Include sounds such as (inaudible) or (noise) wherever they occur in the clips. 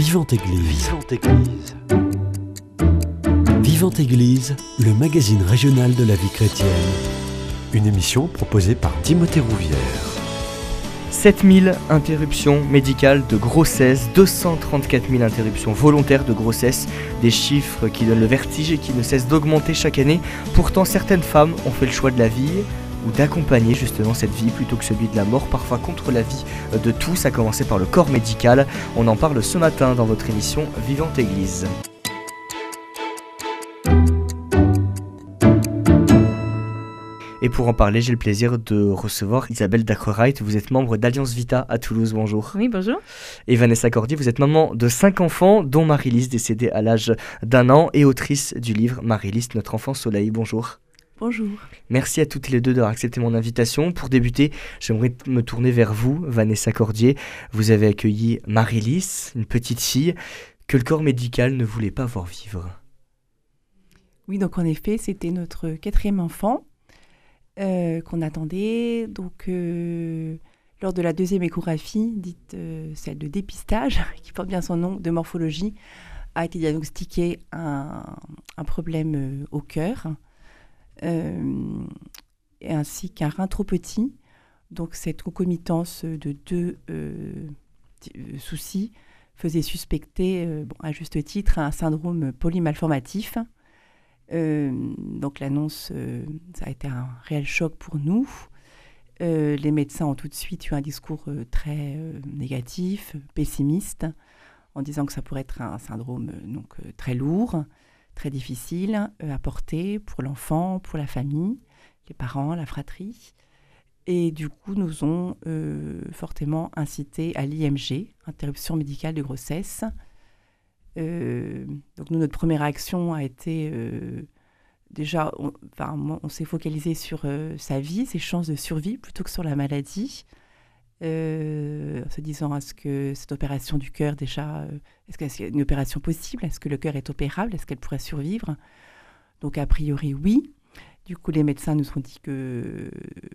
Vivante Église. Vivante Église. Vivante Église, le magazine régional de la vie chrétienne. Une émission proposée par Timothée Rouvière. 7000 interruptions médicales de grossesse, 234 000 interruptions volontaires de grossesse, des chiffres qui donnent le vertige et qui ne cessent d'augmenter chaque année. Pourtant, certaines femmes ont fait le choix de la vie ou d'accompagner justement cette vie plutôt que celui de la mort, parfois contre la vie de tous, à commencer par le corps médical. On en parle ce matin dans votre émission Vivante Église. Et pour en parler, j'ai le plaisir de recevoir Isabelle Dacrewright. Vous êtes membre d'Alliance Vita à Toulouse. Bonjour. Oui, bonjour. Et Vanessa Cordier, vous êtes maman de cinq enfants, dont Marie-Lise, décédée à l'âge d'un an, et autrice du livre Marie-Lise, notre enfant soleil. Bonjour. Bonjour. Merci à toutes les deux d'avoir accepté mon invitation. Pour débuter, j'aimerais me tourner vers vous, Vanessa Cordier. Vous avez accueilli Marie-Lise, une petite fille que le corps médical ne voulait pas voir vivre. Oui, donc en effet, c'était notre quatrième enfant. Euh, qu'on attendait. Donc, euh, lors de la deuxième échographie, dite euh, celle de dépistage, (laughs) qui porte bien son nom, de morphologie, a été diagnostiqué un, problème au cœur, ainsi qu'un rein trop petit. Donc, cette concomitance de deux soucis faisait suspecter, à juste titre, un syndrome polymalformatif euh, donc l'annonce, euh, ça a été un réel choc pour nous. Euh, les médecins ont tout de suite eu un discours très négatif, pessimiste, en disant que ça pourrait être un syndrome donc très lourd, très difficile à porter pour l'enfant, pour la famille, les parents, la fratrie. Et du coup, nous ont fortement incité à l'IMG, interruption médicale de grossesse, euh, donc nous, notre première action a été euh, déjà, on, s'est focalisé sur euh, sa vie, ses chances de survie, plutôt que sur la maladie, en se disant est-ce que cette opération du cœur déjà, est-ce qu'il y a une opération possible? Est-ce que le cœur est opérable? Est-ce qu'elle pourrait survivre? Donc a priori oui. Du coup, les médecins nous ont dit que,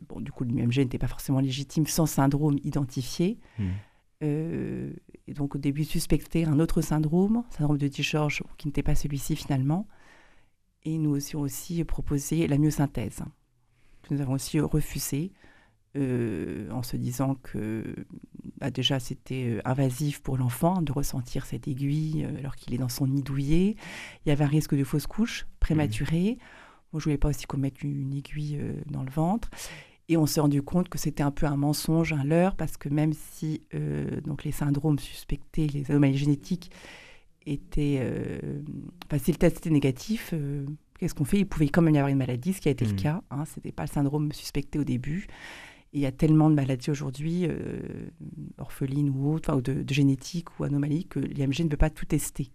bon, du coup, l'IMG n'était pas forcément légitime sans syndrome identifié. Mmh. Euh, et donc au début suspecté un autre syndrome, syndrome de George, qui n'était pas celui-ci finalement. Et nous aussi, aussi proposé la myosynthèse, que nous avons aussi refusé, euh, en se disant que bah, déjà c'était euh, invasif pour l'enfant de ressentir cette aiguille alors qu'il est dans son nid douillet. Il y avait un risque de fausse couche prématurée. Mmh. Moi, je voulais pas aussi qu'on mette une aiguille dans le ventre. Et on s'est rendu compte que c'était un peu un mensonge, un leurre, parce que même si euh, donc les syndromes suspectés, les anomalies génétiques étaient... Euh, enfin, si le test était négatif, euh, qu'est-ce qu'on fait? Il pouvait quand même y avoir une maladie, ce qui a été le mmh. cas. Hein, ce n'était pas le syndrome suspecté au début. Il y a tellement de maladies aujourd'hui, orphelines ou autres, ou de, de, génétique ou anomalies, que l'IMG ne peut pas tout tester.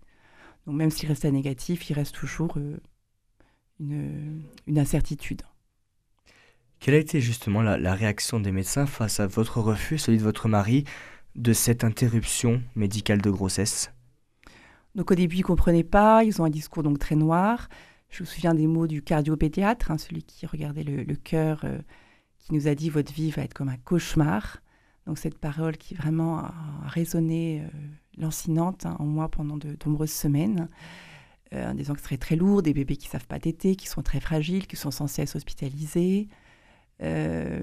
Donc même s'il restait négatif, il reste toujours une, une incertitude. Quelle a été justement la, réaction des médecins face à votre refus, celui de votre mari, de cette interruption médicale de grossesse? Donc au début, ils ne comprenaient pas, ils ont un discours donc très noir. Je me souviens des mots du cardiopédiatre, hein, celui qui regardait le, cœur, euh, qui nous a dit votre vie va être comme un cauchemar. Donc cette parole qui vraiment a résonné euh, lancinante hein, en moi pendant de, nombreuses semaines, euh, que ce serait très lourd, des bébés qui savent pas téter, qui sont très fragiles, qui sont censés être hospitalisés. Euh,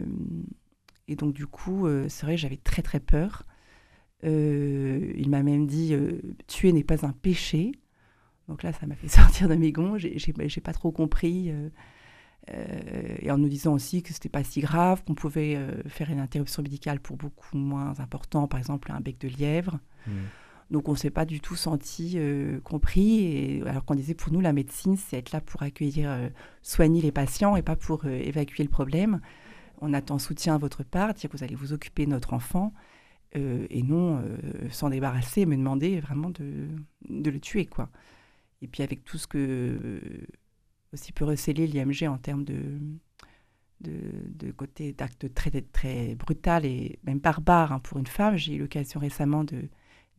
et donc, du coup, c'est vrai, j'avais très, très peur. Il m'a même dit tuer n'est pas un péché. Donc là, ça m'a fait (laughs) sortir de mes gonds. J'ai pas trop compris. Et en nous disant aussi que c'était pas si grave, qu'on pouvait faire une interruption médicale pour beaucoup moins important, par exemple un bec de lièvre. Mmh. Donc on ne s'est pas du tout senti compris. Et, alors qu'on disait pour nous, la médecine, c'est être là pour accueillir, soigner les patients et pas pour évacuer le problème. On attend soutien à votre part, dire que vous allez vous occuper de notre enfant. et non s'en débarrasser, me demander vraiment de, de, le tuer. quoi. Et puis avec tout ce que aussi peut receler l'IMG en termes de, de, côté d'actes très, très brutal et même barbare hein, pour une femme, j'ai eu l'occasion récemment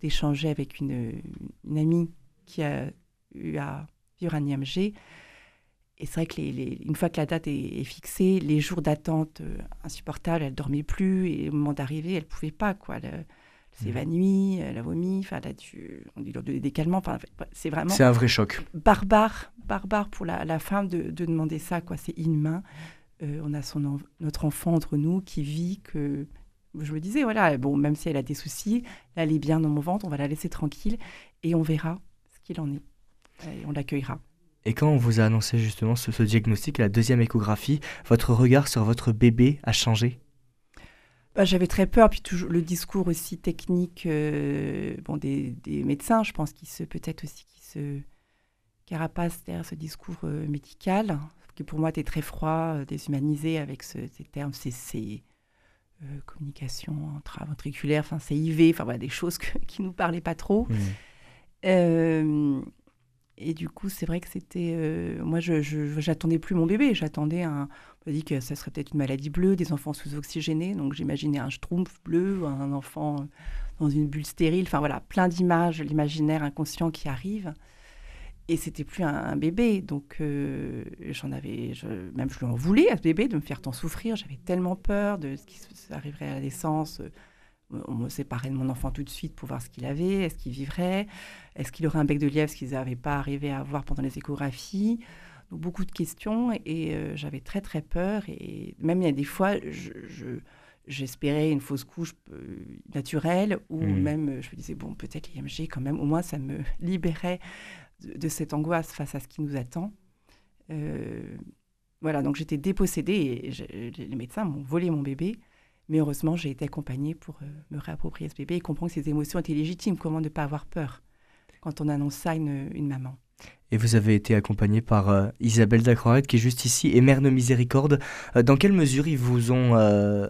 d'échanger avec une, amie qui a eu à vivre un IMG. Et c'est vrai que les, une fois que la date est, fixée, les jours d'attente euh, insupportables, elle dormait plus et au moment d'arriver, elle pouvait pas quoi. S'évanouit, elle a vomi, enfin là tu, on dit des décalement, enfin c'est vraiment. C'est un vrai choc. Barbare, barbare pour la, femme de, demander ça, quoi. C'est inhumain. Euh, on a son notre enfant entre nous qui vit que. Je me disais, voilà, bon, même si elle a des soucis, elle est bien dans mon ventre, on va la laisser tranquille et on verra ce qu'il en est. Et on l'accueillera. Et quand on vous a annoncé justement ce, ce diagnostic, la deuxième échographie, votre regard sur votre bébé a changé? Bah, j'avais très peur, puis toujours le discours aussi technique euh, bon, des, médecins, je pense qu'il se peut-être aussi qui se carapace derrière ce discours euh, médical, qui pour moi était très froid, euh, déshumanisé avec ces termes CC, communication intraventriculaire, enfin CIV, enfin voilà, des choses (laughs) qui nous parlaient pas trop. Mmh. Et du coup, c'est vrai que c'était. Euh, moi, je j'attendais plus mon bébé. J'attendais un. On m'a dit que ça serait peut-être une maladie bleue, des enfants sous-oxygénés. Donc, j'imaginais un schtroumpf bleu, un enfant euh, dans une bulle stérile. Enfin, voilà, plein d'images, l'imaginaire inconscient qui arrive. Et c'était plus un, bébé. Donc, euh, j'en avais. Même je lui en voulais à ce bébé de me faire tant souffrir. J'avais tellement peur de ce qui arriverait à la naissance on me séparait de mon enfant tout de suite pour voir ce qu'il avait, est-ce qu'il vivrait, est-ce qu'il aurait un bec de lièvre, ce qu'ils n'avaient pas arrivé à voir pendant les échographies. Donc beaucoup de questions et euh, j'avais très très peur et même il y a des fois j'espérais une fausse couche euh, naturelle ou mmh. même je me disais bon peut-être l'IMG quand même au moins ça me (laughs) libérait de, cette angoisse face à ce qui nous attend. Euh, voilà donc j'étais dépossédée et les médecins m'ont volé mon bébé. Mais heureusement, j'ai été accompagnée pour euh, me réapproprier ce bébé et comprendre que ses émotions étaient légitimes. Comment ne pas avoir peur quand on annonce ça à une, maman? Et vous avez été accompagnée par euh, Isabelle Dacroix, qui est juste ici, et Mère de Miséricorde. Euh, dans quelle mesure ils vous ont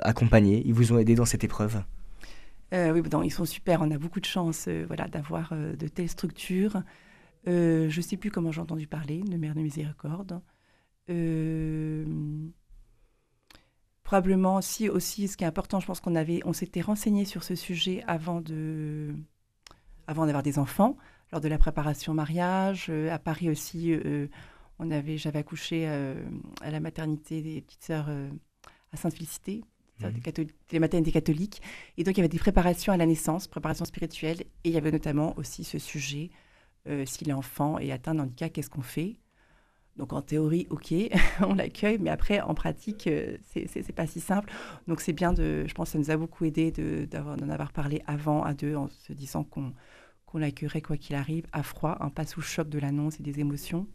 accompagné Ils vous ont aidé dans cette épreuve? Oui, ils sont super. On a beaucoup de chance voilà, d'avoir de telles structures. je ne sais plus comment j'ai entendu parler de Mère de Miséricorde probablement aussi, aussi, ce qui est important, je pense qu'on avait, on s'était renseigné sur ce sujet avant de, avant d'avoir des enfants, lors de la préparation mariage. Euh, à Paris aussi, euh, on avait, j'avais accouché euh, à la maternité des petites sœurs à Sainte-Félicité, mmh. les maternités catholiques. Et donc, il y avait des préparations à la naissance, préparations spirituelles, et il y avait notamment aussi ce sujet, si l'enfant est atteint d'un handicap, qu'est-ce qu'on fait? Donc en théorie, ok, (laughs) on l'accueille, mais après en pratique, euh, c'est pas si simple. Donc c'est bien de, je pense, que ça nous a beaucoup aidé d'en avoir, parlé avant à deux, en se disant qu'on qu'on l'accueillerait quoi qu'il arrive, à froid, un pas sous choc de l'annonce et des émotions,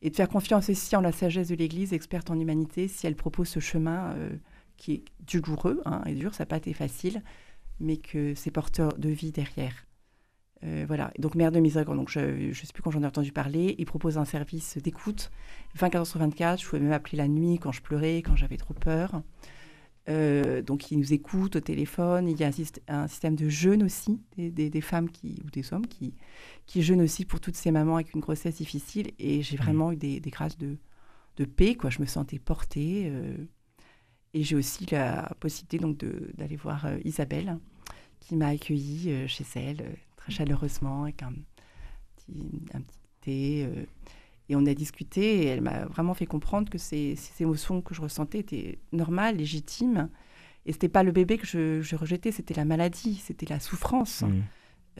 et de faire confiance aussi en la sagesse de l'Église, experte en humanité, si elle propose ce chemin euh, qui est douloureux hein, et dur, ça n'a pas été facile, mais que c'est porteur de vie derrière. Euh, voilà, donc Mère de Miséricorde, donc je ne sais plus quand j'en ai entendu parler, il propose un service d'écoute 24 h sur 24. Je pouvais même appeler la nuit quand je pleurais, quand j'avais trop peur. Euh, donc il nous écoute au téléphone. Il y a un, système de jeûne aussi, des, femmes qui, ou des hommes qui, qui jeûnent aussi pour toutes ces mamans avec une grossesse difficile. Et j'ai mmh. vraiment eu des, grâces de, de, paix, quoi. Je me sentais portée. Euh, et j'ai aussi la possibilité donc d'aller voir Isabelle, qui m'a accueillie chez elle chaleureusement avec un petit, un petit thé. Euh, et on a discuté et elle m'a vraiment fait comprendre que ces, ces, émotions que je ressentais étaient normales, légitimes. Et c'était pas le bébé que je, je rejetais, c'était la maladie, c'était la souffrance mmh.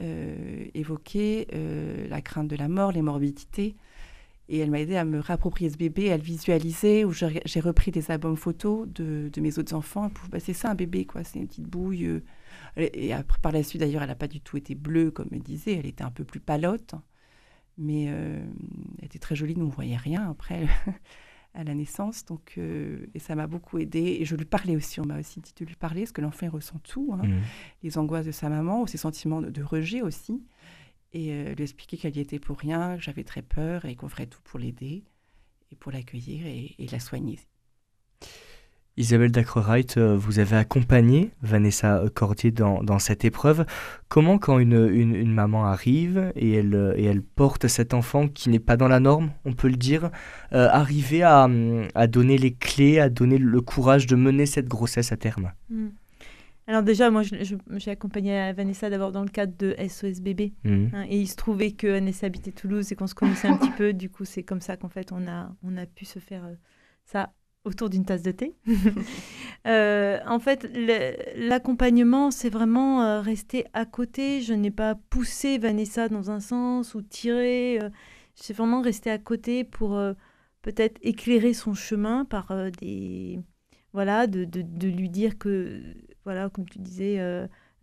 euh, évoquée, euh, la crainte de la mort, les morbidités. Et elle m'a aidé à me réapproprier ce bébé, à le visualiser, où j'ai repris des albums photos de, de mes autres enfants. Bah, c'est ça un bébé, quoi. C'est une petite bouille et après, par la suite, d'ailleurs, elle n'a pas du tout été bleue, comme elle disait. Elle était un peu plus palote. Mais euh, elle était très jolie. Nous, on ne voyait rien après (laughs) à la naissance. Donc, euh, et ça m'a beaucoup aidé. Et je lui parlais aussi. On m'a aussi dit de lui parler, parce que l'enfant ressent tout. Hein. Mmh. Les angoisses de sa maman, ou ses sentiments de, rejet aussi. Et euh, lui expliquer qu'elle y était pour rien, que j'avais très peur et qu'on ferait tout pour l'aider et pour l'accueillir et, et la soigner. Isabelle Dacrewright, euh, vous avez accompagné Vanessa Cordier dans, dans cette épreuve. Comment, quand une, une, maman arrive et elle, euh, et elle porte cet enfant qui n'est pas dans la norme, on peut le dire, euh, arriver à, à, donner les clés, à donner le courage de mener cette grossesse à terme? Hmm. Alors déjà, moi, j'ai accompagné Vanessa d'abord dans le cadre de SOS Bébé. Hmm. Hein, et il se trouvait que Vanessa habitait Toulouse et qu'on se connaissait un petit peu. Du coup, c'est comme ça qu'en fait, on a, on a pu se faire ça autour d'une tasse de thé. (laughs) en fait, l'accompagnement, c'est vraiment rester à côté. Je n'ai pas poussé Vanessa dans un sens ou tiré. c'est vraiment rester à côté pour peut-être éclairer son chemin par des voilà de, de, de, lui dire que voilà comme tu disais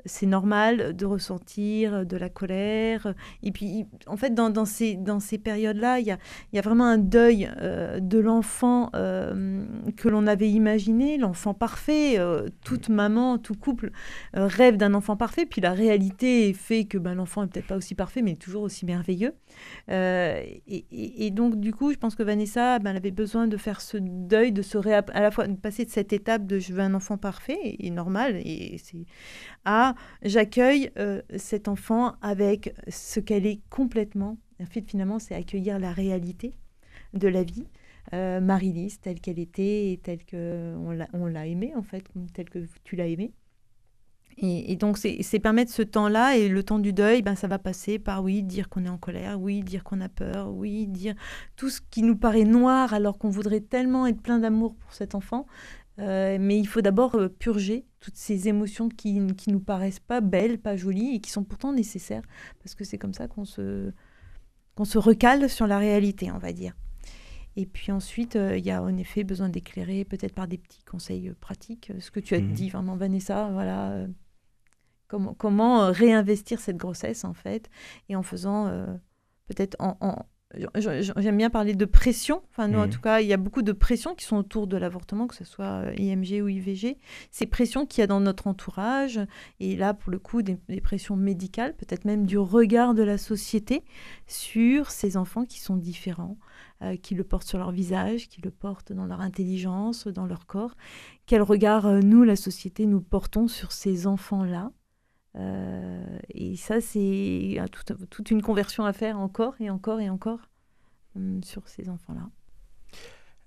c'est normal de ressentir de la colère. Et puis, en fait, dans, ces, dans ces périodes-là, il y a, y a, vraiment un deuil euh, de l'enfant euh, que l'on avait imaginé, l'enfant parfait. Euh, toute maman, tout couple rêve d'un enfant parfait. Puis la réalité fait que ben, l'enfant est peut-être pas aussi parfait, mais toujours aussi merveilleux. Et, donc, du coup, je pense que Vanessa, ben, avait besoin de faire ce deuil, de se à la fois de passer de cette étape de je veux un enfant parfait et, et normal, et c'est j'accueille euh, cet enfant avec ce qu'elle est complètement. En fait, finalement, c'est accueillir la réalité de la vie. Euh, Marie-Lise, telle qu'elle était et telle qu'on l'a aimée, en fait, telle que tu l'as aimée. Et, donc, c'est permettre ce temps-là et le temps du deuil, ben, ça va passer par oui, dire qu'on est en colère, oui, dire qu'on a peur, oui, dire tout ce qui nous paraît noir alors qu'on voudrait tellement être plein d'amour pour cet enfant. Euh, mais il faut d'abord euh, purger toutes ces émotions qui ne nous paraissent pas belles, pas jolies et qui sont pourtant nécessaires parce que c'est comme ça qu'on se, qu'on se recale sur la réalité, on va dire. Et puis ensuite, euh, il y a en effet besoin d'éclairer, peut-être par des petits conseils pratiques, ce que tu as mhm. dit vraiment, Vanessa, voilà, comment, comment réinvestir cette grossesse en fait, et en faisant peut-être en, J'aime bien parler de pression. Enfin, nous, en mmh. tout cas, il y a beaucoup de pressions qui sont autour de l'avortement, que ce soit euh, IMG ou IVG. Ces pressions qu'il y a dans notre entourage, et là, pour le coup, des, pressions médicales, peut-être même du regard de la société sur ces enfants qui sont différents, euh, qui le portent sur leur visage, qui le portent dans leur intelligence, dans leur corps. Quel regard, euh, nous, la société, nous portons sur ces enfants-là? Euh, et ça, c'est toute, une conversion à faire encore et encore et encore hum, sur ces enfants-là.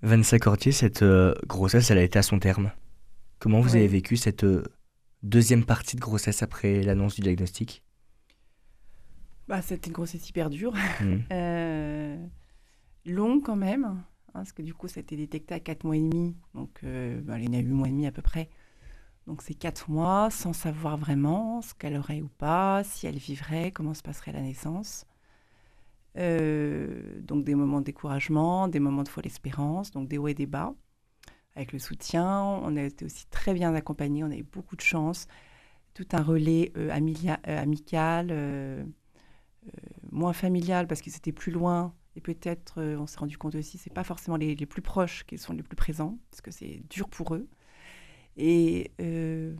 Vanessa Cortier, cette euh, grossesse, elle a été à son terme. Comment vous avez vécu cette euh, deuxième partie de grossesse après l'annonce du diagnostic? Bah, C'était une grossesse hyper dure, (laughs) mmh. longue quand même, hein, parce que du coup, ça a été détecté à 4 mois et demi, donc bah, elle est née à 8 mois et demi à peu près. Donc c'est quatre mois sans savoir vraiment ce qu'elle aurait ou pas, si elle vivrait, comment se passerait la naissance. Euh, donc des moments de découragement, des moments de folle espérance, donc des hauts et des bas. Avec le soutien, on a été aussi très bien accompagnés, on a eu beaucoup de chance. Tout un relais euh, euh, amical, moins familial parce que c'était plus loin. Et peut-être, on s'est rendu compte aussi, c'est pas forcément les, les, plus proches qui sont les plus présents, parce que c'est dur pour eux. Et euh,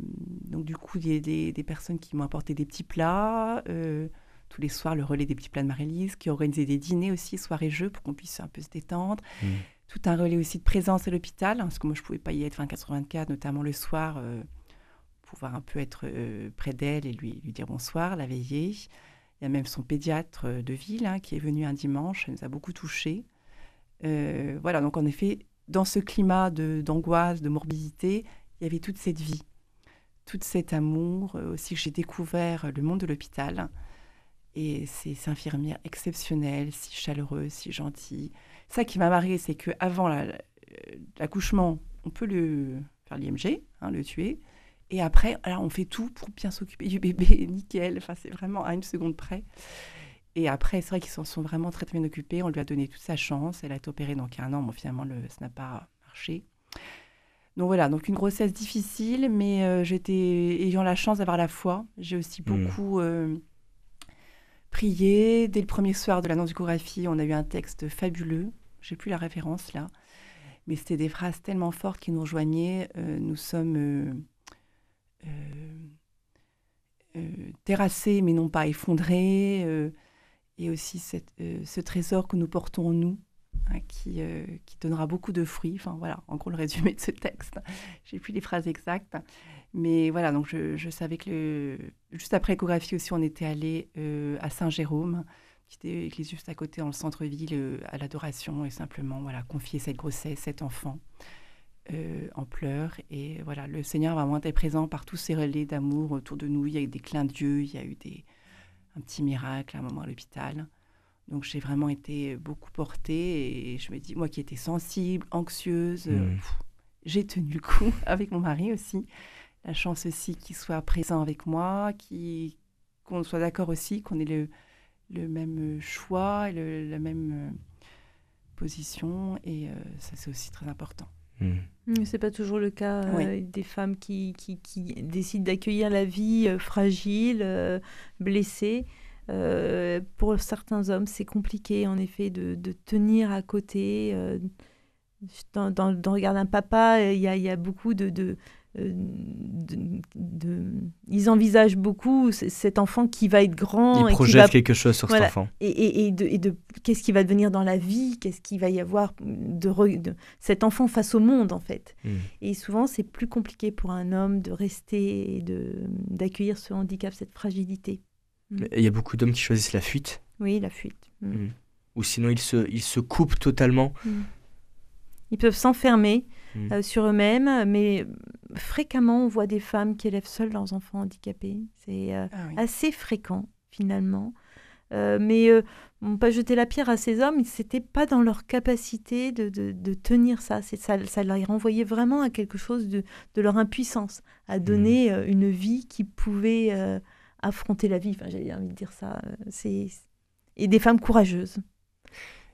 donc, du coup, il y a des, personnes qui m'ont apporté des petits plats. Euh, tous les soirs, le relais des petits plats de Marie-Lise, qui organisé des dîners aussi, soirées-jeux, pour qu'on puisse un peu se détendre. Mmh. Tout un relais aussi de présence à l'hôpital, hein, parce que moi, je ne pouvais pas y être 24-24, notamment le soir, euh, pouvoir un peu être près d'elle et lui, lui dire bonsoir, la veiller. Il y a même son pédiatre de ville hein, qui est venu un dimanche, ça nous a beaucoup touchés. voilà, donc en effet, dans ce climat d'angoisse, de morbidité, il y avait toute cette vie, tout cet amour. Euh, aussi, j'ai découvert le monde de l'hôpital. Et ces infirmières exceptionnelles, si chaleureuses, si gentilles. Ça qui m'a marqué, c'est qu'avant l'accouchement, on peut le faire l'IMG, hein, le tuer. Et après, alors on fait tout pour bien s'occuper du bébé, (laughs) nickel. Enfin, c'est vraiment à une seconde près. Et après, c'est vrai qu'ils s'en sont vraiment très, très bien occupés. On lui a donné toute sa chance. Elle a été opérée a un an. Finalement, le, ça n'a pas marché. Donc voilà, donc une grossesse difficile, mais euh, j'étais ayant la chance d'avoir la foi. J'ai aussi hmm. beaucoup euh, prié. Dès le premier soir de l'annonce d'échographie, on a eu un texte fabuleux. J'ai plus la référence là, mais c'était des phrases tellement fortes qui nous rejoignaient. Euh, nous sommes terrassés, mais non pas effondrés. et aussi ce trésor que nous portons en nous Hein, qui, euh, qui, donnera beaucoup de fruits. Enfin voilà, en gros le résumé de ce texte. (laughs) J'ai plus les phrases exactes. Mais voilà, donc je, savais que juste après l'échographie aussi, on était allé euh, à Saint-Jérôme, qui était église juste à côté dans le centre-ville, euh, à l'adoration et simplement voilà, confier cette grossesse, cet enfant en pleurs. Et voilà, le Seigneur va vraiment être présent par tous ces relais d'amour autour de nous. Il y a eu des clins d'yeux, il y a eu des, un petit miracle à un moment à l'hôpital. Donc j'ai vraiment été beaucoup portée et je me dis, moi qui étais sensible, anxieuse, euh, mmh. j'ai tenu le coup (laughs) avec mon mari aussi. La chance aussi qu'il soit présent avec moi, qu'on soit d'accord aussi, qu'on ait le, le même choix, et la même euh, position. Et euh, ça, c'est aussi très important. Mmh. C'est pas toujours le cas euh, des femmes qui, qui, qui décident d'accueillir la vie fragile, blessée. Pour certains hommes, c'est compliqué en effet de, de tenir à côté. Dans, dans, dans, le regard d'un papa, il y a, y a, beaucoup de, de, euh, de, ils envisagent beaucoup cet enfant qui va être grand. Ils projettent quelque chose sur cet enfant. Et, et, de, et qu'est-ce qui va devenir dans la vie, qu'est-ce qu'il va y avoir de, de, cet enfant face au monde en fait. Hmm. Et souvent c'est plus compliqué pour un homme de rester et d'accueillir ce handicap, cette fragilité. Hmm. Il y a beaucoup d'hommes qui choisissent la fuite. Oui, la fuite. Hmm. Ou sinon ils se, ils se coupent totalement. Ils peuvent s'enfermer Mm. Euh, sur eux-mêmes. Mais fréquemment, on voit des femmes qui élèvent seules leurs enfants handicapés. C'est euh, ah assez fréquent, finalement. Euh, mais on ne pas jeter la pierre à ces hommes, c'était pas dans leur capacité de, de, tenir ça. ça. Ça leur renvoyait vraiment à quelque chose de, de leur impuissance, à mm. donner une vie qui pouvait affronter la vie. Enfin, j'avais envie de dire ça. c'est et des femmes courageuses.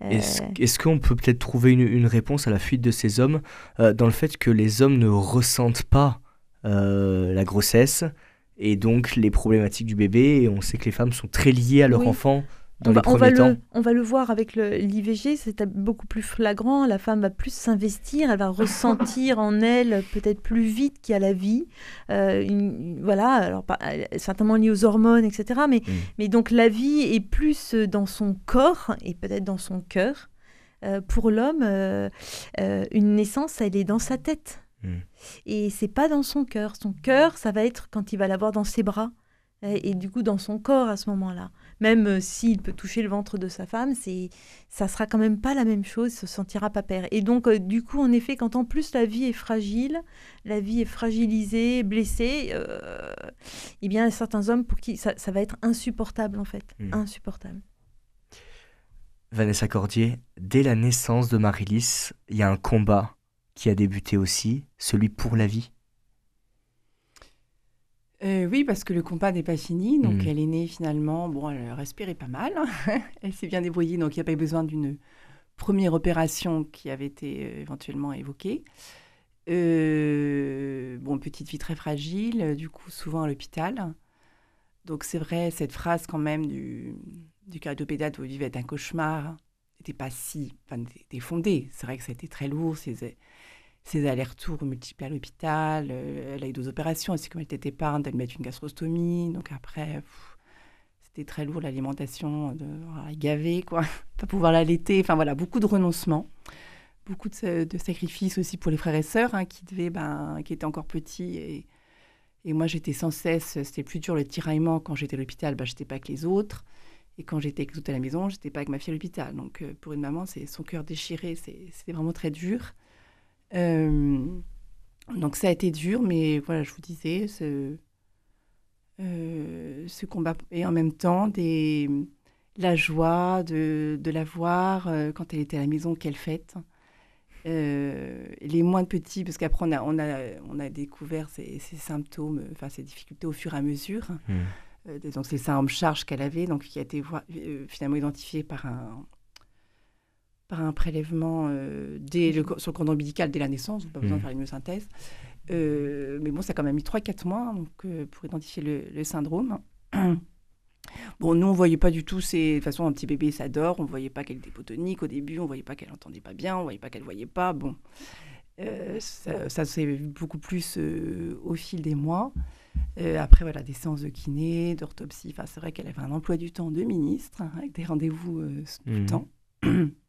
Est-ce qu'on peut peut-être trouver une, réponse à la fuite de ces hommes euh, dans le fait que les hommes ne ressentent pas euh, la grossesse et donc les problématiques du bébé et on sait que les femmes sont très liées à leur enfant on va, Le, on va le voir avec l'IVG, c'est beaucoup plus flagrant. La femme va plus s'investir, elle va ressentir en elle peut-être plus vite qu'il y a la vie. Euh, voilà, alors certainement lié aux hormones, etc. Mais, mm. mais donc la vie est plus dans son corps et peut-être dans son cœur. Euh, pour l'homme, euh, une naissance, elle est dans sa tête. Mm. Et c'est pas dans son cœur. Son cœur, ça va être quand il va l'avoir dans ses bras. Et, et du coup, dans son corps à ce moment-là même euh, s'il peut toucher le ventre de sa femme, c'est ça sera quand même pas la même chose, il se sentira pas père. Et donc euh, du coup, en effet, quand en plus la vie est fragile, la vie est fragilisée, blessée, euh, eh bien, certains hommes pour qui ça, va être insupportable en fait, hmm. insupportable. Vanessa Cordier, dès la naissance de Marilys, il y a un combat qui a débuté aussi, celui pour la vie. Euh, oui, parce que le combat n'est pas fini. Donc, mmh. elle est née finalement. Bon, elle respirait pas mal. (laughs) elle s'est bien débrouillée. Donc, il n'y a pas eu besoin d'une première opération qui avait été euh, éventuellement évoquée. Euh, bon, petite vie très fragile. Du coup, souvent à l'hôpital. Donc, c'est vrai, cette phrase quand même du, du cardiopédate où vivait un cauchemar n'était pas si. Enfin, était fondée. C'est vrai que ça a été très lourd. C'est ses allers-retours multiples à l'hôpital. Euh, elle a eu deux opérations elle était épargne, d'elle mettre une gastrostomie. Donc après, c'était très lourd l'alimentation, de voilà, gaver, quoi, (laughs) pas pouvoir l'allaiter. Enfin voilà, beaucoup de renoncements, beaucoup de, sacrifices aussi pour les frères et sœurs hein, qui devaient, ben, qui étaient encore petits. Et, et moi, j'étais sans cesse, c'était plus dur le tiraillement quand j'étais à l'hôpital, ben, j'étais pas avec les autres. Et quand j'étais avec les autres à la maison, j'étais pas avec ma fille à l'hôpital. Donc euh, pour une maman, c'est son cœur déchiré, c'était vraiment très dur. Euh, donc ça a été dur, mais voilà, je vous disais, ce, euh, ce combat et en même temps des, la joie de, de la voir euh, quand elle était à la maison, quelle fête. les moins petits, parce qu'après on a, on, a, on a découvert ces, ces symptômes, enfin ces difficultés au fur et à mesure. Mmh. donc c'est ça en charge qu'elle avait, donc qui a été finalement identifié par un, par un prélèvement euh, dès le, sur le cordon ombilical dès la naissance, pas besoin de mmh. faire une myosynthèse. Euh, mais bon, ça a quand même mis 3-4 mois donc, euh, pour identifier le, syndrome. (clears throat) bon, nous, on ne voyait pas du tout, c'est de toute façon, un petit bébé, ça dort, on ne voyait pas qu'elle était hypotonique au début, on ne voyait pas qu'elle n'entendait pas bien, on ne voyait pas qu'elle ne voyait pas. Bon, ça, ça s'est vu beaucoup plus au fil des mois. après, voilà, des séances de kiné, d'orthopsie. Enfin, c'est vrai qu'elle avait un emploi du temps de ministre, hein, avec des rendez-vous tout le mmh. temps. (clears throat)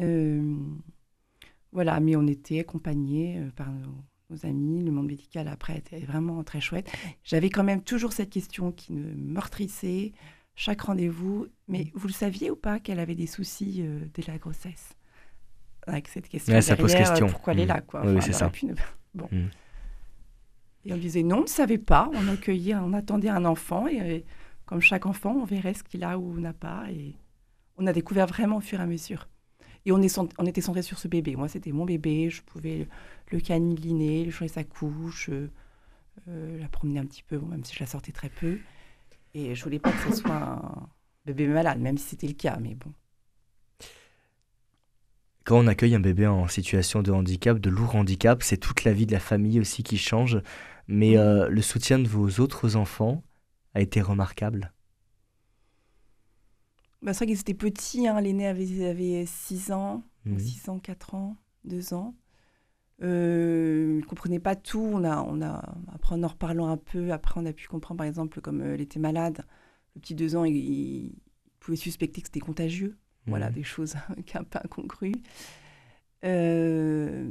Euh, voilà, mais on était accompagnés euh, par nos, amis, le monde médical après était vraiment très chouette. J'avais quand même toujours cette question qui me meurtrissait chaque rendez-vous. Mais vous le saviez ou pas qu'elle avait des soucis euh, dès la grossesse? Avec cette question. ça pose question. Pourquoi elle est là mmh. quoi? oui, c'est ça. (laughs) Bon. Mmh. Et on disait non, on ne savait pas. On accueillait, on attendait un enfant et comme chaque enfant, on verrait ce qu'il a ou n'a pas. Et on a découvert vraiment au fur et à mesure. Et on, est on était centré sur ce bébé. Moi, c'était mon bébé. Je pouvais le câliner, lui changer sa couche, la promener un petit peu, même si je la sortais très peu. Et je voulais pas que ce soit un bébé malade, même si c'était le cas, mais bon. Quand on accueille un bébé en situation de handicap, de lourd handicap, c'est toute la vie de la famille aussi qui change. Mais euh, le soutien de vos autres enfants a été remarquable? Bah, c'est vrai qu'ils étaient petits. Hein. L'aîné avait, avait 6 ans, 6 mhm. ans, 4 ans, 2 ans. Euh, il ne comprenait pas tout. On a, on a, après, en en reparlant un peu, après, on a pu comprendre, par exemple, comme euh, il était malade, le petit 2 ans, il pouvait suspecter que c'était contagieux. Voilà, mhm. des choses un peu incongrues. Euh,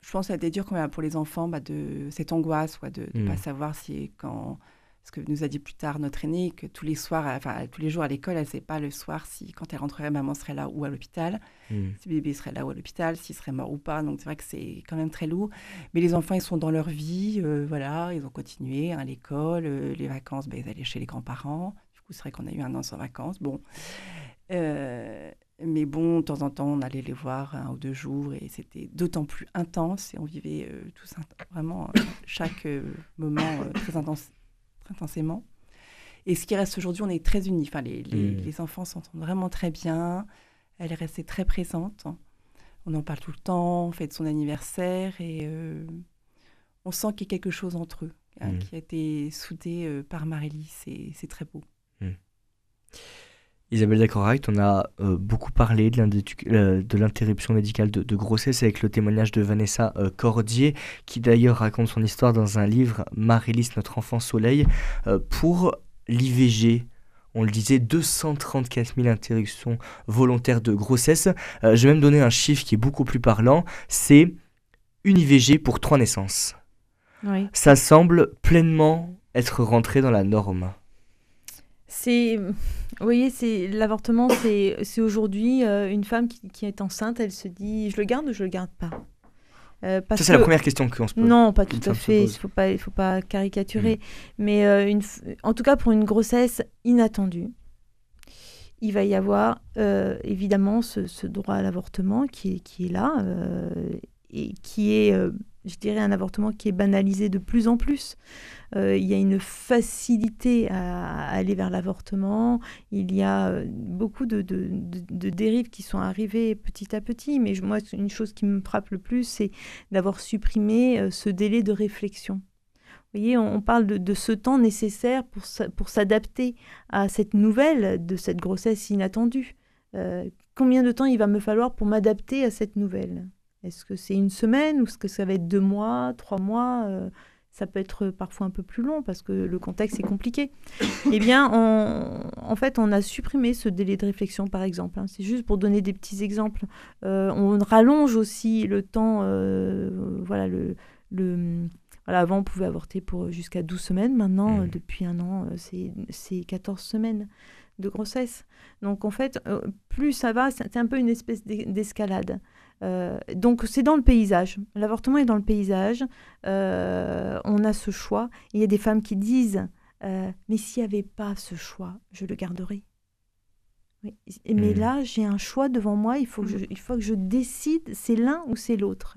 je pense que ça a été dur quand même pour les enfants bah, de cette angoisse, de ne pas mhm. savoir si quand ce que nous a dit plus tard notre aînée, que tous les soirs, enfin tous les jours à l'école, elle ne sait pas le soir si quand elle rentrerait, maman serait là ou à l'hôpital, mhm. si bébé serait là ou à l'hôpital, s'il serait mort ou pas. Donc c'est vrai que c'est quand même très lourd. Mais les enfants, ils sont dans leur vie, euh, voilà, ils ont continué à hein, l'école, euh, les vacances, ben, ils allaient chez les grands-parents c'est vrai qu'on a eu un an sans vacances. Bon. Euh, mais bon, de temps en temps, on allait les voir un ou deux jours et c'était d'autant plus intense et on vivait tous vraiment chaque moment très, intense, intensément. Et ce qui reste aujourd'hui, on est très unis. Enfin, les, les, mmh. les enfants s'entendent vraiment très bien. Elle est restée très présente. On en parle tout le temps, on fête son anniversaire et on sent qu'il y a quelque chose entre eux hein, mmh. qui a été soudé par Marélie. C'est très beau. Hmm. Isabelle Dacoract, on a euh, beaucoup parlé de euh, l'interruption médicale de, grossesse avec le témoignage de Vanessa euh, Cordier, qui d'ailleurs raconte son histoire dans un livre Marie-Lys, notre enfant soleil. pour l'IVG, on le disait, 234 000 interruptions volontaires de grossesse. je vais même donner un chiffre qui est beaucoup plus parlant, c'est une IVG pour trois naissances. Ça semble pleinement être rentré dans la norme. C'est, vous voyez, c'est l'avortement, c'est, c'est aujourd'hui euh, une femme qui, qui, est enceinte, elle se dit, je le garde ou je le garde pas? Euh, Ça c'est la première question qu'on se pose. Non, pas tout à fait. Il faut pas, il faut pas caricaturer. Mm. Mais euh, une, en tout cas pour une grossesse inattendue, il va y avoir évidemment ce, ce, droit à l'avortement qui est, qui est là et qui est je dirais, un avortement qui est banalisé de plus en plus. Euh, il y a une facilité à, aller vers l'avortement. Il y a euh, beaucoup de, dérives qui sont arrivées petit à petit. Mais moi, une chose qui me frappe le plus, c'est d'avoir supprimé euh, ce délai de réflexion. Vous voyez, on, parle de, ce temps nécessaire pour, pour s'adapter à cette nouvelle, de cette grossesse inattendue. combien de temps il va me falloir pour m'adapter à cette nouvelle? Est-ce que c'est une semaine ou est-ce que ça va être deux mois, trois mois euh, Ça peut être parfois un peu plus long parce que le contexte est compliqué. eh bien, en fait, on a supprimé ce délai de réflexion, par exemple. Hein. C'est juste pour donner des petits exemples. Euh, on rallonge aussi le temps. Euh, voilà, le, le voilà, avant, on pouvait avorter pour jusqu'à 12 semaines. Maintenant, mmh. depuis un an, c'est 14 semaines de grossesse. Donc, en fait, plus ça va, c'est un peu une espèce d'escalade. Euh, donc c'est dans le paysage. L'avortement est dans le paysage. Euh, on a ce choix. Il y a des femmes qui disent, euh, mais s'il n'y avait pas ce choix, je le garderais. Mais mmh. là, j'ai un choix devant moi. Il faut que je, il faut que je décide, c'est l'un ou c'est l'autre.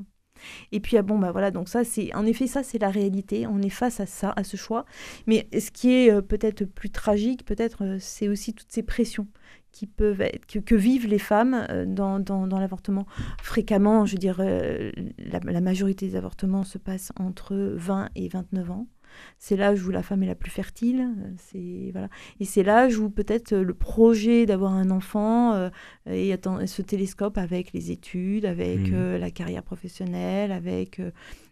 Et puis ah bon bah voilà donc ça c'est en effet ça c'est la réalité on est face à ça à ce choix mais ce qui est peut-être plus tragique peut-être c'est aussi toutes ces pressions qui peuvent que, vivent les femmes euh, dans, l'avortement. Fréquemment, je dire, euh, la, la, majorité des avortements se passent entre 20 et 29 ans. C'est l'âge où la femme est la plus fertile. Euh, c'est voilà. Et c'est l'âge où peut-être le projet d'avoir un enfant et, attend, ce télescope avec les études, avec mmh. la carrière professionnelle, avec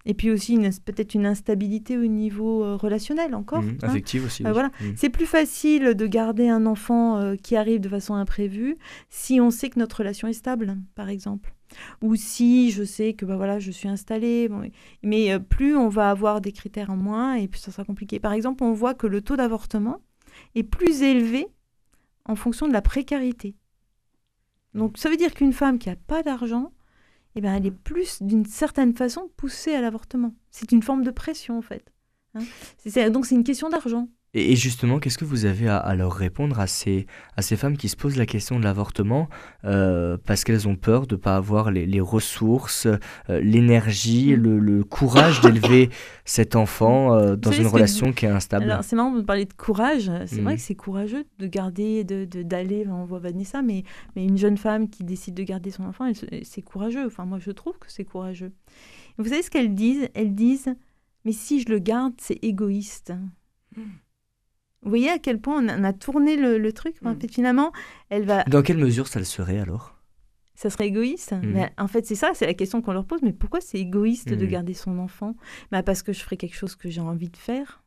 et puis aussi peut-être une instabilité au niveau euh, relationnel encore. Mmh, hein. affective aussi. Euh, voilà. Mmh. C'est plus facile de garder un enfant euh, qui arrive de façon imprévue si on sait que notre relation est stable, par exemple. Ou si je sais que bah, voilà, je suis installée. mais plus on va avoir des critères en moins et plus ça sera compliqué. Par exemple, on voit que le taux d'avortement est plus élevé en fonction de la précarité. Donc ça veut dire qu'une femme qui n'a pas d'argent, eh ben, elle est plus, d'une certaine façon, poussée à l'avortement. C'est une forme de pression, en fait. Hein. donc, c'est une question d'argent. Et, justement, qu'est-ce que vous avez à, leur répondre à ces, à ces femmes qui se posent la question de l'avortement euh, parce qu'elles ont peur de ne pas avoir les, ressources, euh, l'énergie, mm. le, courage d'élever (laughs) cet enfant euh, dans une relation qui est instable? Alors, c'est marrant de parler de courage. C'est vrai mm. que c'est courageux de garder, d'aller, de, d'aller. on voit Vanessa, mais, mais une jeune femme qui décide de garder son enfant, c'est courageux. Enfin, moi, je trouve que c'est courageux. vous savez ce qu'elles disent? Elles disent, mais si je le garde, c'est égoïste. Mm. Vous voyez à quel point on a, tourné le, truc. En mm. fait, finalement, elle va. Dans quelle mesure ça le serait alors? Ça serait égoïste. Mm. Mais en fait, c'est ça, c'est la question qu'on leur pose. Mais pourquoi c'est égoïste de mm. garder son enfant? Bah Parce que je ferai quelque chose que j'ai envie de faire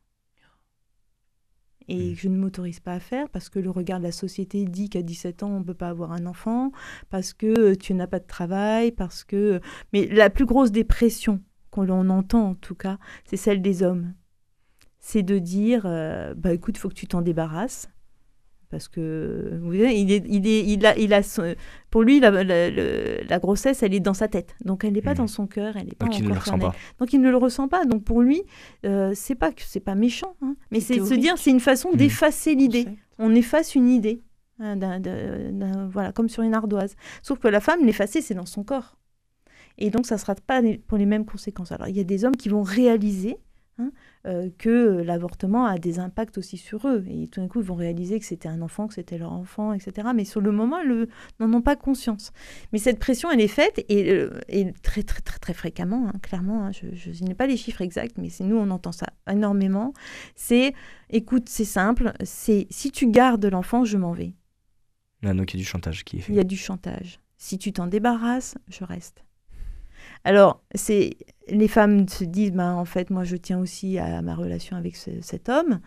et que je ne m'autorise pas à faire parce que le regard de la société dit qu'à 17 ans, on ne peut pas avoir un enfant, parce que tu n'as pas de travail, parce que... Mais la plus grosse dépression qu'on entend en tout cas, c'est celle des hommes c'est de dire euh, bah écoute, il faut que tu t'en débarrasses. Parce que vous voyez, il, est, il, est, il a, il a pour lui, la, la, grossesse, elle est dans sa tête. Donc, elle n'est pas hmm. dans son cœur, elle n'est pas Donc, il ne le ressent pas. Donc, il ne le ressent pas. Donc, pour lui, euh, c'est pas que c'est pas méchant, hein. mais c'est de se dire, c'est une façon hmm. d'effacer l'idée. On efface une idée, hein, voilà, comme sur une ardoise. Sauf que la femme, l'effacer, c'est dans son corps. Et donc, ça ne sera pas pour les mêmes conséquences. Alors, il y a des hommes qui vont réaliser Hein, euh, que l'avortement a des impacts aussi sur eux. Et tout d'un coup, ils vont réaliser que c'était un enfant, que c'était leur enfant, etc. Mais sur le moment, ils n'en ont pas conscience. Mais cette pression, elle est faite et, euh, très, très, très, très fréquemment, hein, clairement. Hein, je, n'ai pas les chiffres exacts, mais nous, on entend ça énormément. C'est, écoute, c'est simple, c'est si tu gardes l'enfant, je m'en vais. Ah, donc il y a du chantage qui est fait. Il y a du chantage. Si tu t'en débarrasses, je reste. Alors, c'est les femmes se disent, ben, en fait, moi, je tiens aussi à ma relation avec cet homme.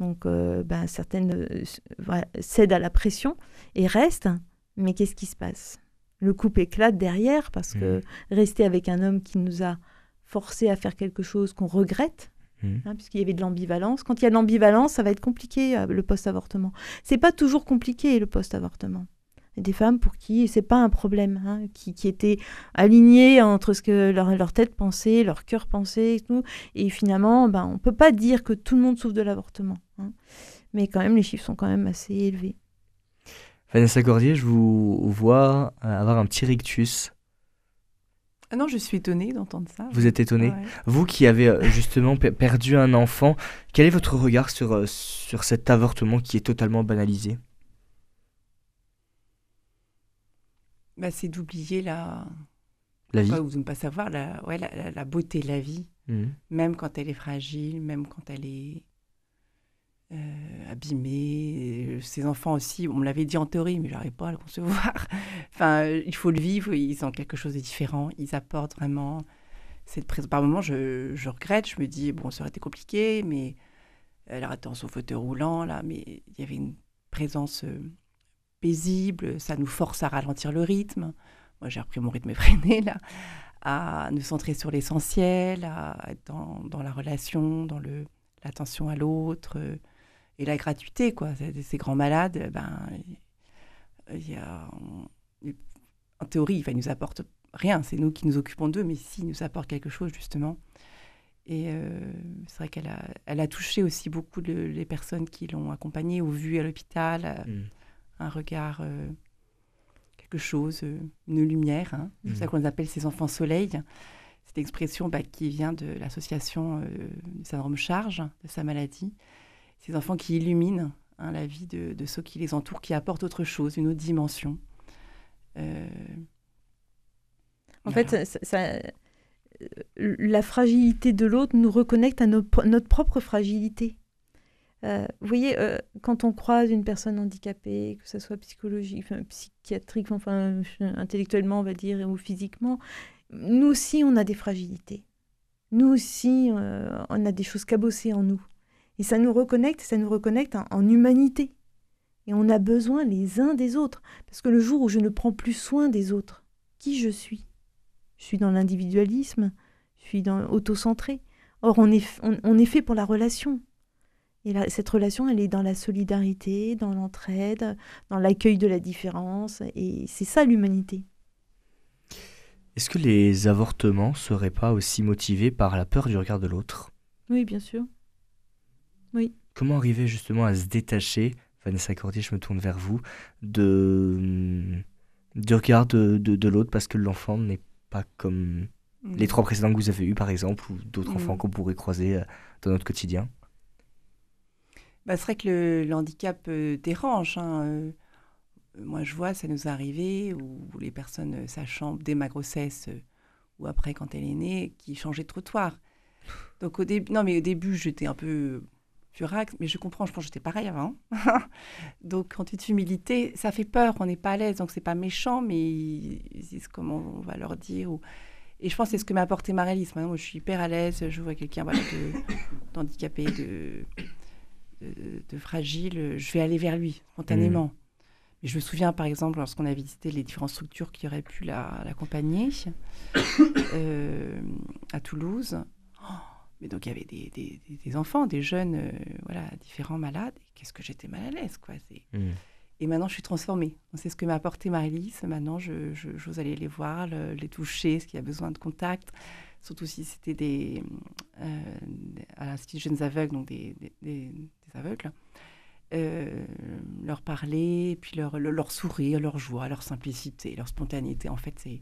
Donc, euh, ben, certaines euh, cèdent à la pression et restent. Mais qu'est-ce qui se passe? Le couple éclate derrière parce que mmh. rester avec un homme qui nous a forcé à faire quelque chose qu'on regrette, mmh. hein, puisqu'il y avait de l'ambivalence. Quand il y a de l'ambivalence, ça va être compliqué euh, le post-avortement. C'est pas toujours compliqué le post-avortement des femmes pour qui c'est pas un problème, hein, qui, qui, étaient alignées entre ce que leur, leur tête pensait, leur cœur pensait et tout. Et finalement, ben, on peut pas dire que tout le monde souffre de l'avortement. Hein. Mais quand même, les chiffres sont quand même assez élevés. Vanessa Gordier, je vous vois avoir un petit rictus. Ah non, je suis étonnée d'entendre ça. Vous êtes étonnée Vous qui avez euh, justement perdu un enfant, quel est votre regard sur, euh, sur cet avortement qui est totalement banalisé? Bah, C'est d'oublier la... La vie. ou de ne pas savoir la, ouais, la, la, beauté de la vie, mmh. même quand elle est fragile, même quand elle est euh, abîmée. Ces enfants aussi, on me l'avait dit en théorie, mais je n'arrive pas à le concevoir. (laughs) enfin, il faut le vivre, ils ont quelque chose de différent, ils apportent vraiment cette présence. Par moments, je, je, regrette, je me dis, bon, ça aurait été compliqué, mais elle a dans son fauteuil roulant, là, mais il y avait une présence... Euh, paisible, ça nous force à ralentir le rythme. Moi, j'ai repris mon rythme effréné, là, à nous centrer sur l'essentiel, à être dans, dans, la relation, dans le, l'attention à l'autre euh, et la gratuité, quoi. Ces, grands malades, ben, y a, en théorie, ils nous apportent rien, c'est nous qui nous occupons d'eux, mais s'ils nous apportent quelque chose, justement. Et euh, c'est vrai qu'elle a, touché aussi beaucoup les personnes qui l'ont accompagnée ou vue à l'hôpital. Mmh un regard, euh, quelque chose, euh, une lumière. Hein. C'est ça mmh. qu'on appelle ces enfants soleil. Cette expression bah, qui vient de l'association euh, du syndrome charge, de sa maladie. Ces enfants qui illuminent hein, la vie de, ceux qui les entourent, qui apportent autre chose, une autre dimension. en fait, ça, la fragilité de l'autre nous reconnecte à notre propre fragilité. Euh, vous voyez, euh, quand on croise une personne handicapée, que ce soit psychologique, psychiatrique, enfin intellectuellement, on va dire, ou physiquement, nous aussi, on a des fragilités. Nous aussi, euh, on a des choses cabossées en nous. Et ça nous reconnecte, ça nous reconnecte en, humanité. Et on a besoin les uns des autres. Parce que le jour où je ne prends plus soin des autres, qui je suis? Je suis dans l'individualisme, je suis dans auto-centré. Or, on est, on est fait pour la relation. Et cette relation, elle est dans la solidarité, dans l'entraide, dans l'accueil de la différence. Et c'est ça l'humanité. Est-ce que les avortements seraient pas aussi motivés par la peur du regard de l'autre? Oui, bien sûr. Oui. Comment arriver justement à se détacher, Vanessa Cordier, je me tourne vers vous, de, du regard de, de, l'autre parce que l'enfant n'est pas comme les Mm. trois précédents que vous avez eus par exemple ou d'autres Mm. enfants qu'on pourrait croiser euh, dans notre quotidien? Bah, c'est vrai que le, handicap euh, dérange. hein, euh, moi, je vois, ça nous est arrivé, où, les personnes, euh, sachant dès ma grossesse ou après quand elle est née, qui changeaient de trottoir. Donc au début, non, mais au début, j'étais un peu furax, mais je comprends, je pense que j'étais pareil avant. (laughs) donc en toute humilité, ça fait peur, on n'est pas à l'aise, donc c'est pas méchant, mais ils disent comment on va leur dire. Et je pense que c'est ce que m'a apporté Marélis. Maintenant, moi, je suis hyper à l'aise, je vois quelqu'un voilà, (coughs) d'handicapé, de, de, de fragile, je vais aller vers lui spontanément. Mais je me souviens, par exemple, lorsqu'on a visité les différentes structures qui auraient pu la- l'accompagner (coughs) euh, à Toulouse. Oh, mais donc, il y avait des, des- des- des enfants, des jeunes, euh, voilà, différents malades. Qu'est-ce que j'étais mal à l'aise, quoi. C'est- Mm. Et maintenant, je suis transformée. C'est ce que m'a apporté Marie-Lise. Maintenant, je- je- j'ose aller les voir, le- les toucher, ce qu'il y a besoin de contact? Surtout si c'était des, euh, à l'Institut Jeunes Aveugles, donc des, des- aveugles. Euh, leur parler, puis leur, leur, leur sourire, leur joie, leur simplicité, leur spontanéité. En fait, c'est,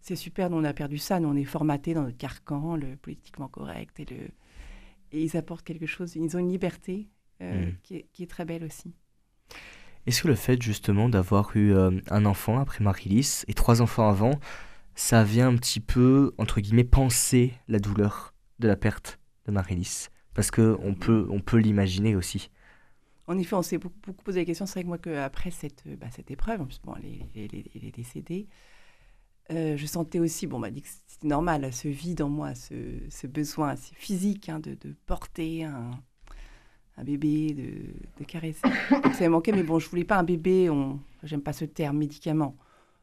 c'est super. Nous, on a perdu ça. Nous, on est formatés dans notre carcan, le politiquement correct. Et, le, et ils apportent quelque chose. Ils ont une liberté euh, Mm. qui, est, qui est très belle aussi. Est-ce que le fait justement d'avoir eu un enfant après Marie-Lys et trois enfants avant, ça vient un petit peu, entre guillemets, penser la douleur de la perte de Marie-Lys Parce que on peut, on peut l'imaginer aussi. En effet, on s'est beaucoup, posé la question. C'est vrai que moi, que après cette, bah, cette épreuve, en plus, bon, elle est, décédée, euh, je sentais aussi, bon, on m'a dit que c'était normal, ce vide en moi, ce, ce besoin assez physique hein, de, de porter un, un bébé, de, de caresser. Donc, ça me manquait, mais bon, je voulais pas un bébé, on, j'aime pas ce terme, médicament.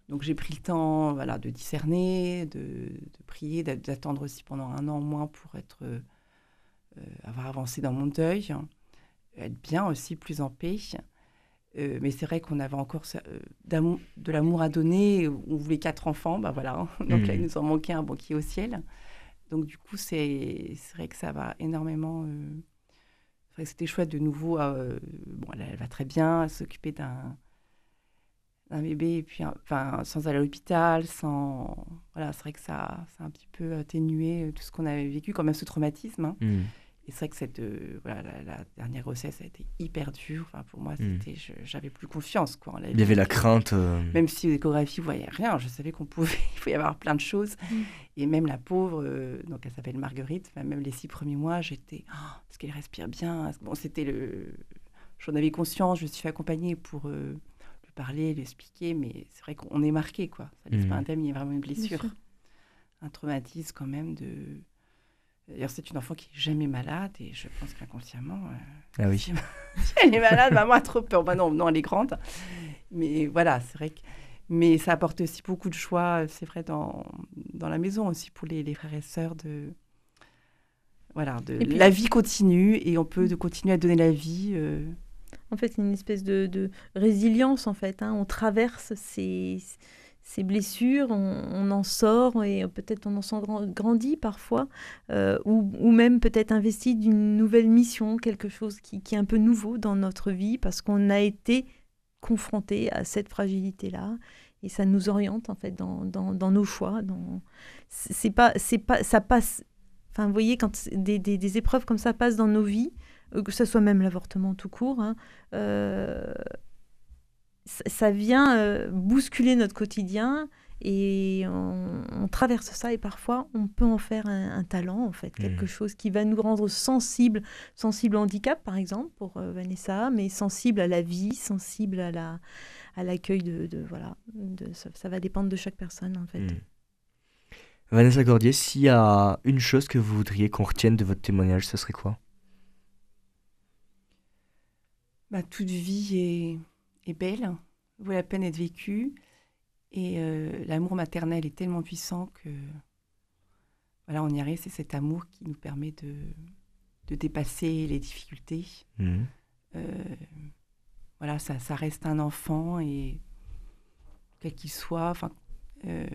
Donc j'ai pris le temps voilà, de discerner, de, de prier, d'a- d'attendre aussi pendant un an au moins pour être, euh, euh, avoir avancé dans mon deuil, hein. être bien aussi, plus en paix. Euh, mais c'est vrai qu'on avait encore euh, de l'amour à donner. On voulait quatre enfants, bah voilà. hein. Donc là, il Mhm. nous en manquait un bon qui est au ciel. Donc du coup, c'est vrai que ça va énormément. euh, c'est vrai que C'était chouette de nouveau. bon, elle, elle va très bien, s'occuper d'un d'un bébé, et puis enfin, sans aller à l'hôpital, sans. Voilà, c'est vrai que ça, ça a un petit peu atténué euh, tout ce qu'on avait vécu, quand même ce traumatisme. hein. Mm. Et c'est vrai que cette, euh, voilà, la, la dernière grossesse a été hyper dure. Enfin, pour moi, Mm. c'était, je- j'avais plus confiance. Quoi, Il y avait la crainte. euh, Même si aux échographies, vous voyez rien, je savais qu'on pouvait, (laughs) il faut y avoir plein de choses. Mm. Et même la pauvre, euh, donc elle s'appelle Marguerite, enfin, même les six premiers mois, j'étais, oh, est-ce qu'elle respire bien? Bon, c'était le. J'en avais conscience, je me suis fait accompagner pour euh, parler, lui expliquer, mais c'est vrai qu'on est marqué, quoi. Ça laisse Mm. pas un thème, il y a vraiment une blessure, un traumatisme quand même de. D'ailleurs, c'est une enfant qui est jamais malade et je pense qu'inconsciemment, euh, Ah oui. (laughs) si elle est malade, maman a trop peur. Bah non, non, elle est grande. Mais voilà, c'est vrai que. Mais ça apporte aussi beaucoup de choix, c'est vrai, dans, dans la maison aussi pour les, les frères et sœurs de. Voilà, de, Et puis- la vie continue et on peut de continuer à donner la vie. euh, En fait, une espèce de, résilience, en fait. hein. On traverse ces, blessures, on, en sort et peut-être on en sort grand- grandi parfois, euh, ou, même peut-être investi d'une nouvelle mission, quelque chose qui, est un peu nouveau dans notre vie parce qu'on a été confronté à cette fragilité-là. Et ça nous oriente en fait dans, nos choix. C'est pas, pas, ça passe. Enfin, vous voyez, quand des, des, épreuves comme ça passent dans nos vies, que ce soit même l'avortement tout court, hein, euh, ça, vient euh, bousculer notre quotidien et on, on traverse ça et parfois on peut en faire un, un talent en fait, quelque Mhm. chose qui va nous rendre sensibles, sensibles au handicap par exemple pour euh, Vanessa, mais sensibles à la vie, sensibles à la à l'accueil de, de- voilà, de, ça, ça va dépendre de chaque personne en fait. Mm. Vanessa Gordier, s'il y a une chose que vous voudriez qu'on retienne de votre témoignage, ce serait quoi? Bah, toute vie est, est belle, vaut la peine d'être vécue. Et euh, l'amour maternel est tellement puissant que voilà, on y arrive. C'est cet amour qui nous permet de, de dépasser les difficultés. Mm. Euh, voilà, ça, ça reste un enfant et quel qu'il soit, enfin, euh,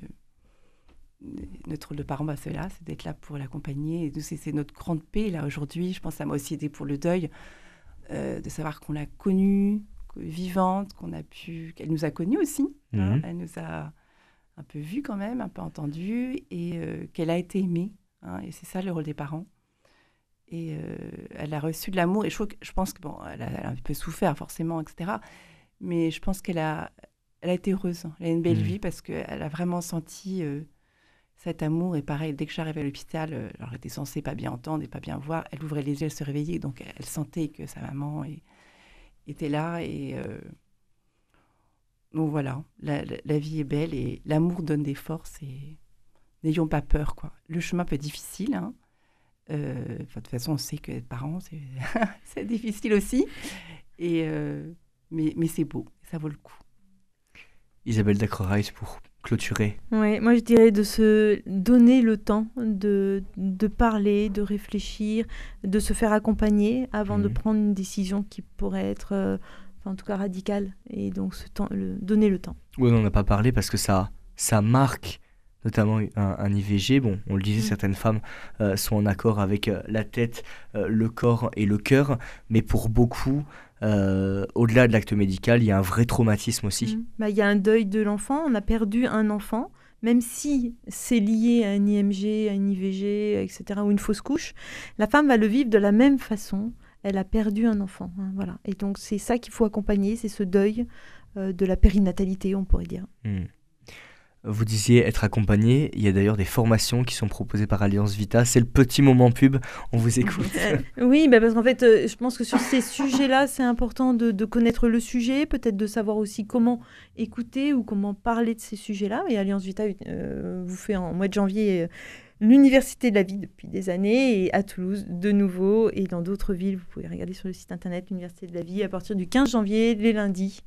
notre rôle de parent, bah, c'est là, c'est d'être là pour l'accompagner. C'est notre grande paix, là, aujourd'hui. Je pense que ça m'a aussi aidé pour le deuil, euh, de savoir qu'on l'a connue, vivante, qu'on a pu... qu'elle nous a connus aussi. Hein. Mhm. elle nous a un peu vus quand même, un peu entendus, et euh, qu'elle a été aimée. Hein. et c'est ça le rôle des parents. Et euh, elle a reçu de l'amour, et je, je pense que, bon, elle a, un peu souffert forcément, etc. Mais je pense qu'elle a, elle a été heureuse. Elle a une belle mhm. vie parce qu'elle a vraiment senti cet amour. est pareil, dès que j'arrivais à l'hôpital, euh, alors était censée pas bien entendre et pas bien voir, elle ouvrait les yeux, elle se réveillait, donc elle sentait que sa maman était là. Et euh, donc voilà, la, vie est belle et l'amour donne des forces et n'ayons pas peur. quoi. Le chemin peut être difficile. Hein. Euh, de toute façon, on sait que être parent, (laughs) c'est difficile aussi. Et, mais, mais c'est beau, ça vaut le coup. Isabelle Dacroreis pour clôturer Oui, moi je dirais de se donner le temps de, de parler, de réfléchir, de se faire accompagner avant de mhm. prendre une décision qui pourrait être, euh, en tout cas radicale. Et donc ce temps, le, donner le temps. Oui, on n'en a pas parlé parce que ça, ça marque notamment un, IVG. Bon, on le disait, mhm. certaines femmes euh, sont en accord avec euh, la tête, le corps et le cœur, mais pour beaucoup, euh, au-delà de l'acte médical, il y a un vrai traumatisme aussi. Mmh. Bah, il y a un deuil de l'enfant, on a perdu un enfant, même si c'est lié à un IMG, à une IVG, etc., ou une fausse couche, la femme va le vivre de la même façon. Elle a perdu un enfant. Hein, voilà. Et donc c'est ça qu'il faut accompagner, c'est ce deuil euh, de la périnatalité, on pourrait dire. Mmh. Vous disiez être accompagné. Il y a d'ailleurs des formations qui sont proposées par Alliance Vita. C'est le petit moment pub. On vous écoute. (laughs) oui, bah parce qu'en fait, euh, je pense que sur ces sujets-là, c'est important de, connaître le sujet, peut-être de savoir aussi comment écouter ou comment parler de ces sujets-là. Et Alliance Vita euh, vous fait en mois de janvier. Euh, l'Université de la vie depuis des années et à Toulouse de nouveau et dans d'autres villes. Vous pouvez regarder sur le site internet l'Université de la vie à partir du 15 janvier, les lundis.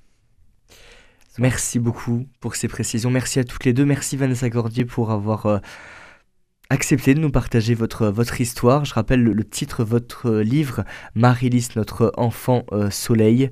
Merci beaucoup pour ces précisions. Merci à toutes les deux. Merci Vanessa Gordier pour avoir euh, accepté de nous partager votre, votre histoire. Je rappelle le, titre de votre livre, Marie-Lys, notre enfant euh, soleil.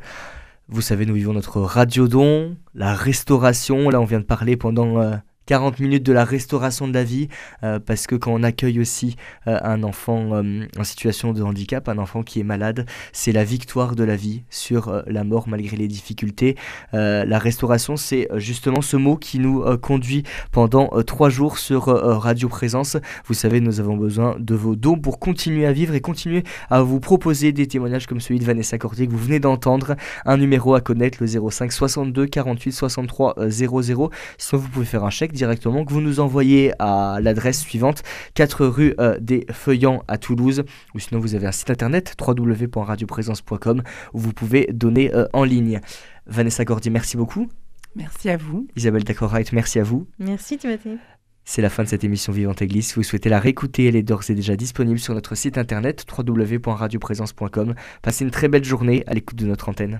Vous savez, nous vivons notre radiodon, la restauration. Là, on vient de parler pendant... Euh, 40 minutes de la restauration de la vie, euh, parce que quand on accueille aussi euh, un enfant euh, en situation de handicap, un enfant qui est malade, c'est la victoire de la vie sur la mort malgré les difficultés. la restauration, c'est justement ce mot qui nous conduit pendant trois jours sur Radio Présence. Vous savez, nous avons besoin de vos dons pour continuer à vivre et continuer à vous proposer des témoignages comme celui de Vanessa Cordier que vous venez d'entendre. Un numéro à connaître, le 05 62 48 63 00. Sinon, vous pouvez faire un chèque directement, que vous nous envoyez à l'adresse suivante 4 rue euh, des Feuillants à Toulouse, ou sinon vous avez un site internet www.radioprésence.com où vous pouvez donner euh, en ligne. Vanessa Gordy, merci beaucoup. Merci à vous. Isabelle Dacorite, merci à vous. Merci Timothée. C'est la fin de cette émission Vivante Église. Si vous souhaitez la réécouter, elle est d'ores et déjà disponible sur notre site internet www.radioprésence.com. Passez une très belle journée à l'écoute de notre antenne.